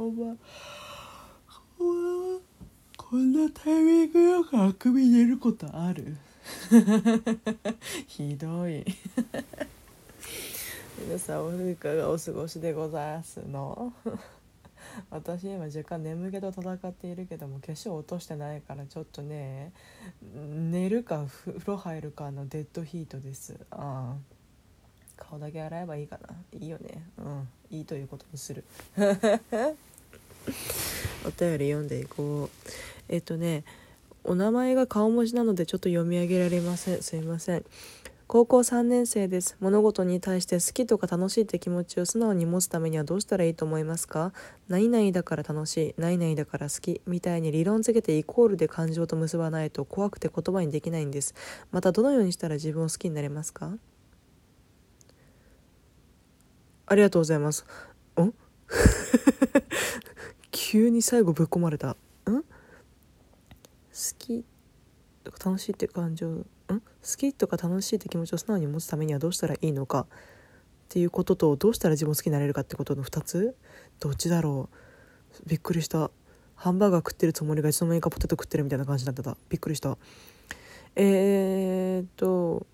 こんばんはこんなタイミングよくあくび寝ることある？ひどい。皆さんおいかがお過ごしでございますの？私今若干眠気と戦っているけども化粧落としてないからちょっとね寝るか風呂入るかのデッドヒートです。ああ。顔だけ洗えばいいかな。いいよね。うん。いいということにする。お便り読んでいこう。えっとねお名前が顔文字なのでちょっと読み上げられません。すいません。高校3年生です。物事に対して好きとか楽しいって気持ちを素直に持つためにはどうしたらいいと思いますか？何々だから楽しい。何々だから好き。みたいに理論づけてイコールで感情と結ばないと怖くて言葉にできないんです。またどのようにしたら自分を好きになれますか？ありがとうございます。ん 急に最後ぶっ込まれた。ん？好きとか楽しいって感情？ん？好きとか楽しいって気持ちを素直に持つためにはどうしたらいいのか？っていうこととどうしたら自分を好きになれるかってことの2つ？どっちだろう？びっくりした。ハンバーガー食ってるつもりがいつの間にかポテト食ってるみたいな感じになってた。びっくりした。えー、っと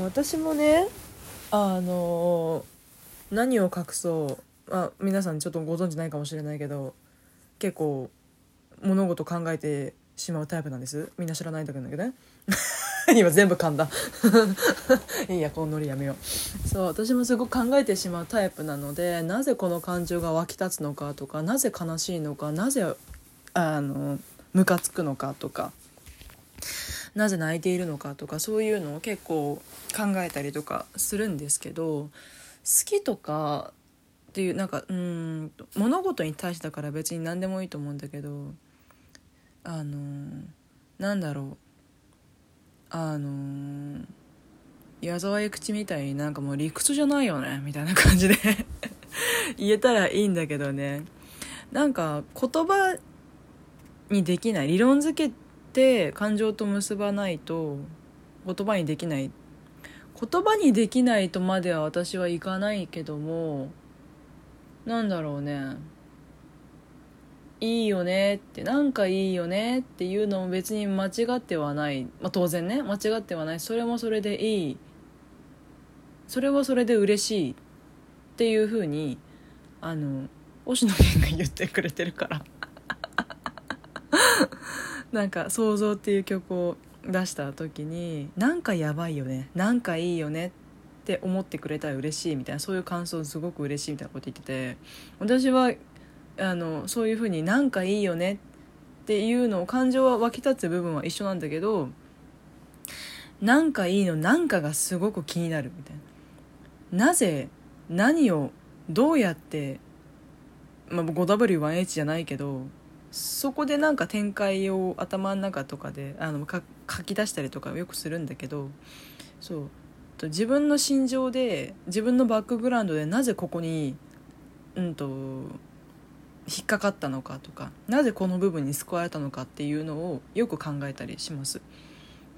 私もねあの何を隠そう？あ皆さんちょっとご存知ないかもしれないけど結構物事考えてしまうタイプなんです。みんな知らないんだけどね。今全部噛んだ。いいやこのノリやめよう。そう私もすごく考えてしまうタイプなのでなぜこの感情が湧き立つのかとかなぜ悲しいのかなぜあのムカつくのかとかなぜ泣いているのかとかそういうのを結構考えたりとかするんですけど好きとかっていうなんかうん物事に対してだから別に何でもいいと思うんだけどあのなんだろう。あの矢沢永吉みたいになんかもう理屈じゃないよねみたいな感じで 言えたらいいんだけどね。なんか言葉にできない理論付けて感情と結ばないと言葉にできない。言葉にできないとまでは私はいかないけどもなんだろうね。いいよねってなんかいいよねっていうのも別に間違ってはない、まあ、当然ね。間違ってはない。それもそれでいい。それはそれで嬉しいっていうふうにあの星野源が言ってくれてるから。なんか「想像」っていう曲を出した時になんかやばいよね。なんかいいよねってって思ってくれたら嬉しいみたいなそういう感想すごく嬉しいみたいなこと言ってて私はあのそういうふうになんかいいよねっていうのを感情は湧き立つ部分は一緒なんだけどなんかいいのなんかがすごく気になるみたいな。なぜ何をどうやって、まあ、5W1H じゃないけどそこでなんか展開を頭の中とかであの書き出したりとかよくするんだけどそう。と自分の心情で自分のバックグラウンドでなぜここにうんと引っかかったのかとかなぜこの部分に救われたのかっていうのをよく考えたりします。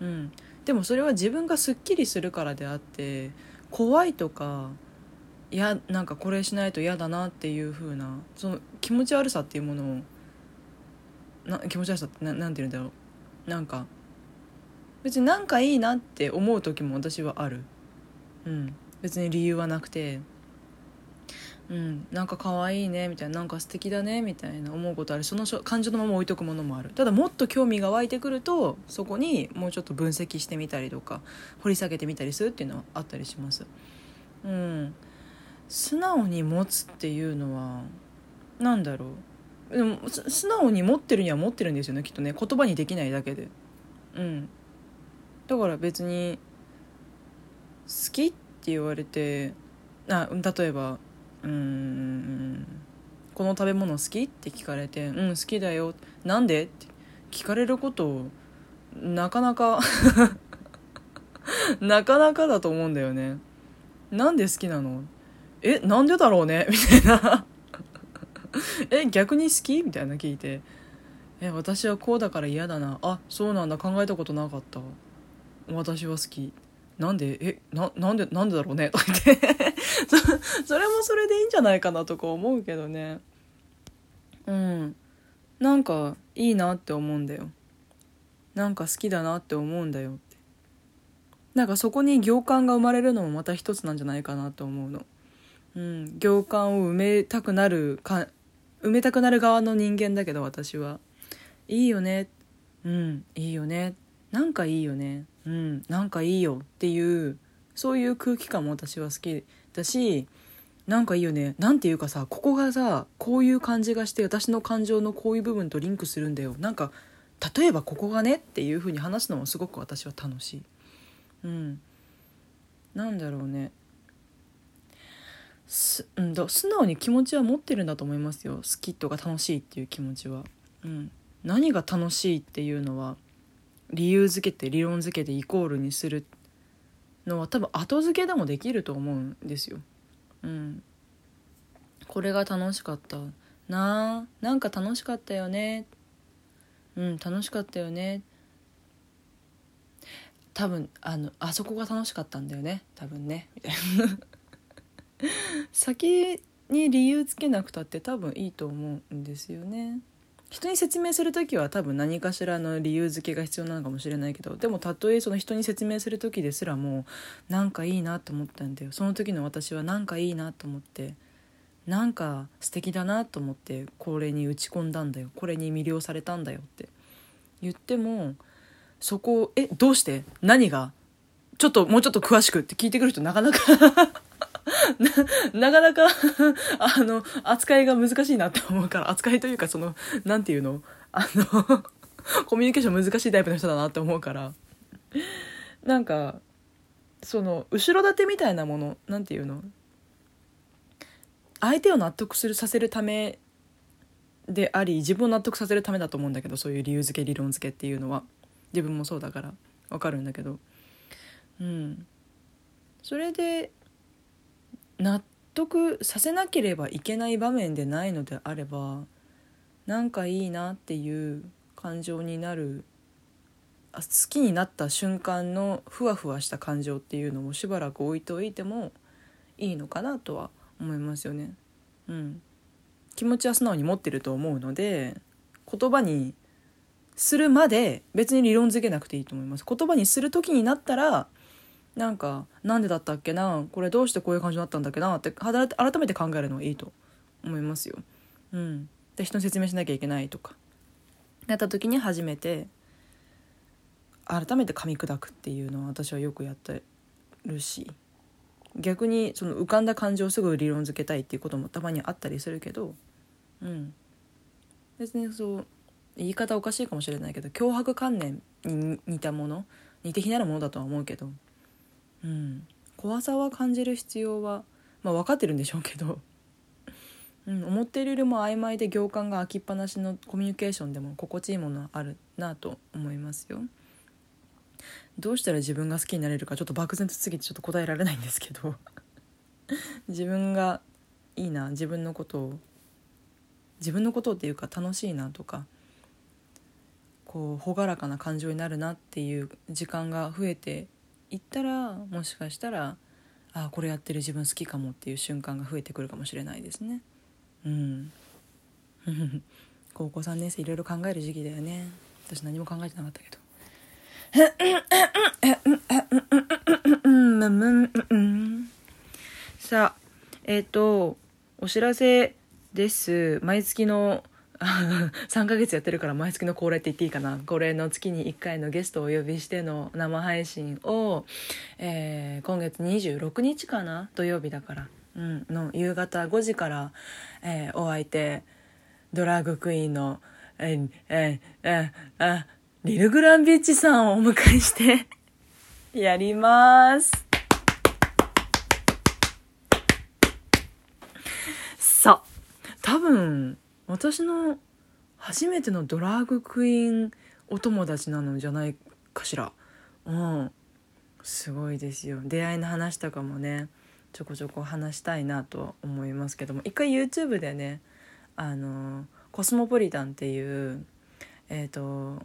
うん、でもそれは自分がすっきりするからであって怖いとかいやなんかこれしないと嫌だなっていう風なその気持ち悪さっていうものをな気持ち悪さってななんて言うんだろうなんか別になんかいいなって思う時も私はある、うん、別に理由はなくて。うん、なんか可愛いねみたいな。なんか素敵だねみたいな。思うことある。その感情のまま置いとくものもある。ただもっと興味が湧いてくるとそこにもうちょっと分析してみたりとか掘り下げてみたりするっていうのはあったりします。うん。素直に持つっていうのは何だろう。でも素直に持ってるには持ってるんですよねきっとね。言葉にできないだけで。うん。だから別に好きって言われてあ例えばうんこの食べ物好きって聞かれて「うん好きだよ」なんで？って聞かれることなかなか なかなかだと思うんだよね。なんで好きなの？えなんでだろうね？みたいな。え逆に好き？みたいな聞いて。え私はこうだから嫌だな。あそうなんだ。考えたことなかった。私は好き。なんでえななんでなんでだろうね？とか言って。それもそれでいいんじゃないかなとか思うけどね。うん。なんかいいなって思うんだよ。なんか好きだなって思うんだよって。なんかそこに行間が生まれるのもまた一つなんじゃないかなと思うの。うん。行間を埋めたくなるか埋めたくなる側の人間だけど私は。いいよね。うん。いいよね。なんかいいよね。うんなんかいいよっていうそういう空気感も私は好きだしなんかいいよね。なんていうかさここがさこういう感じがして私の感情のこういう部分とリンクするんだよ。なんか例えばここがねっていう風に話すのもすごく私は楽しい。うん。なんだろうね。す、うん、だ素直に気持ちは持ってるんだと思いますよ。好きとか楽しいっていう気持ちは、うん、何が楽しいっていうのは理由付けて理論付けてイコールにするのは多分後付けでもできると思うんですよ。うん、これが楽しかったな。あなんか楽しかったよね。うん楽しかったよね。多分あのあそこが楽しかったんだよね。多分ね。みたいな先に理由つけなくたって多分いいと思うんですよね。人に説明する時は多分何かしらの理由付けが必要なのかもしれないけどでもたとえその人に説明する時ですらもうなんかいいなと思ったんだよ。その時の私はなんかいいなと思ってなんか素敵だなと思ってこれに打ち込んだんだよ。これに魅了されたんだよって。言ってもそこを「えどうして？何が？ちょっともうちょっと詳しく」って聞いてくる人なかなか なかなか あの、扱いが難しいなって思うから、扱いというか、その、なんていうの？あの コミュニケーション難しいタイプの人だなって思うから、なんか、その、後ろ盾みたいなもの、なんていうの？相手を納得するさせるためであり自分を納得させるためだと思うんだけどそういう理由付け理論付けっていうのは。自分もそうだからわかるんだけど。うん。それで納得させなければいけない場面でないのであればなんかいいなっていう感情になる好きになった瞬間のふわふわした感情っていうのをしばらく置いておいてもいいのかなとは思いますよね。うん、気持ちは素直に持ってると思うので言葉にするまで別に理論づけなくていいと思います。言葉にする時になったらなんかなんでだったっけな？これどうしてこういう感じになったんだっけな？って改めて考えるのがいいと思いますよ。うん、で人に説明しなきゃいけないとか。なった時に初めて改めて噛み砕くっていうのは私はよくやってるし逆にその浮かんだ感情をすぐ理論づけたいっていうこともたまにあったりするけどうん。別にそう言い方おかしいかもしれないけど脅迫観念に似たもの似て非なるものだとは思うけどうん、怖さは感じる必要は、まあ、分かってるんでしょうけど、うん、思っているよりも曖昧で行間が空きっぱなしのコミュニケーションでも心地いいものはあるなと思いますよ。どうしたら自分が好きになれるかちょっと漠然とすぎてちょっと答えられないんですけど。自分がいいな自分のことを。自分のことっていうか楽しいなとか。こう朗らかな感情になるなっていう時間が増えて行ったらもしかしたらあこれやってる自分好きかもっていう瞬間が増えてくるかもしれないですね。うん。高校3年生いろいろ考える時期だよね。私何も考えてなかったけど。さあえっ、ー、とお知らせです。毎月の 3ヶ月やってるから毎月の恒例って言っていいかな。恒例の月に1回のゲストをお呼びしての生配信を、えー、今月26日かな？土曜日だから、うん、の夕方5時から、えー、お相手ドラッグクイーンのえー、えー、えー、リル・グランビッチさんをお迎えして やります。さあ多分私の初めてのドラァグクイーンお友達なのじゃないかしら。うん。すごいですよ。出会いの話とかもねちょこちょこ話したいなと思いますけども。一回 YouTube でねあのコスモポリタンっていうえっ、ー、と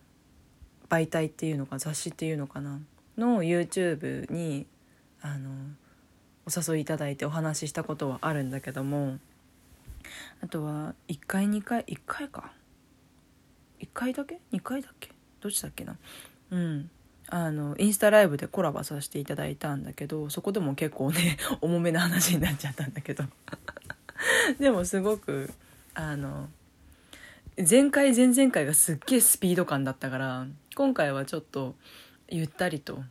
媒体っていうのか雑誌っていうのかな。の YouTube にあのお誘いいただいてお話ししたことはあるんだけども。あとは1回2回1回か。1回だけ？2回だっけ？どっちだっけな？うん。あのインスタライブでコラボさせていただいたんだけどそこでも結構ね 重めな話になっちゃったんだけど。でもすごくあの前回前々回がすっげえスピード感だったから今回はちょっとゆったりと、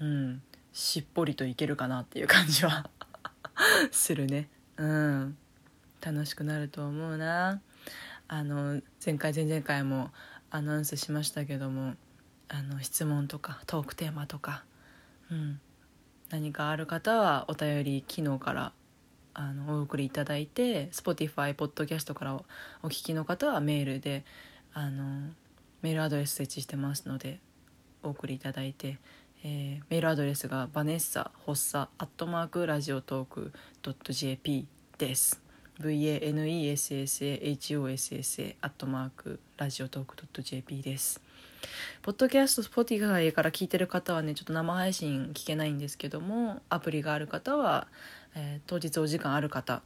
うん、しっぽりといけるかなっていう感じは するね。うん。楽しくなると思うな。あの前回前々回もアナウンスしましたけどもあの質問とかトークテーマとか、うん、何かある方はお便り機能からあのお送りいただいて Spotify ポッドキャストからお聞きの方はメールであのメールアドレス設置してますのでお送りいただいて、えー、メールアドレスがバネッサホッサアットマークラジオトーク .jp です。VANESSAHOSSA アットマークラジオトーク .jp です。ポッドキャスト Spotify から聞いてる方はねちょっと生配信聞けないんですけどもアプリがある方は、えー、当日お時間ある方、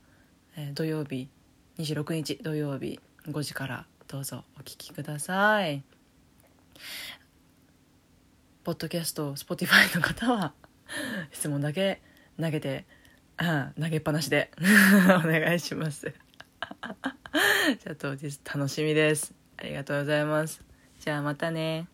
えー、土曜日26日土曜日5時からどうぞお聞きください。ポッドキャスト Spotify の方は 質問だけ投げてあ投げっぱなしで。お願いします。じゃあ当日楽しみです。ありがとうございます。じゃあまたね。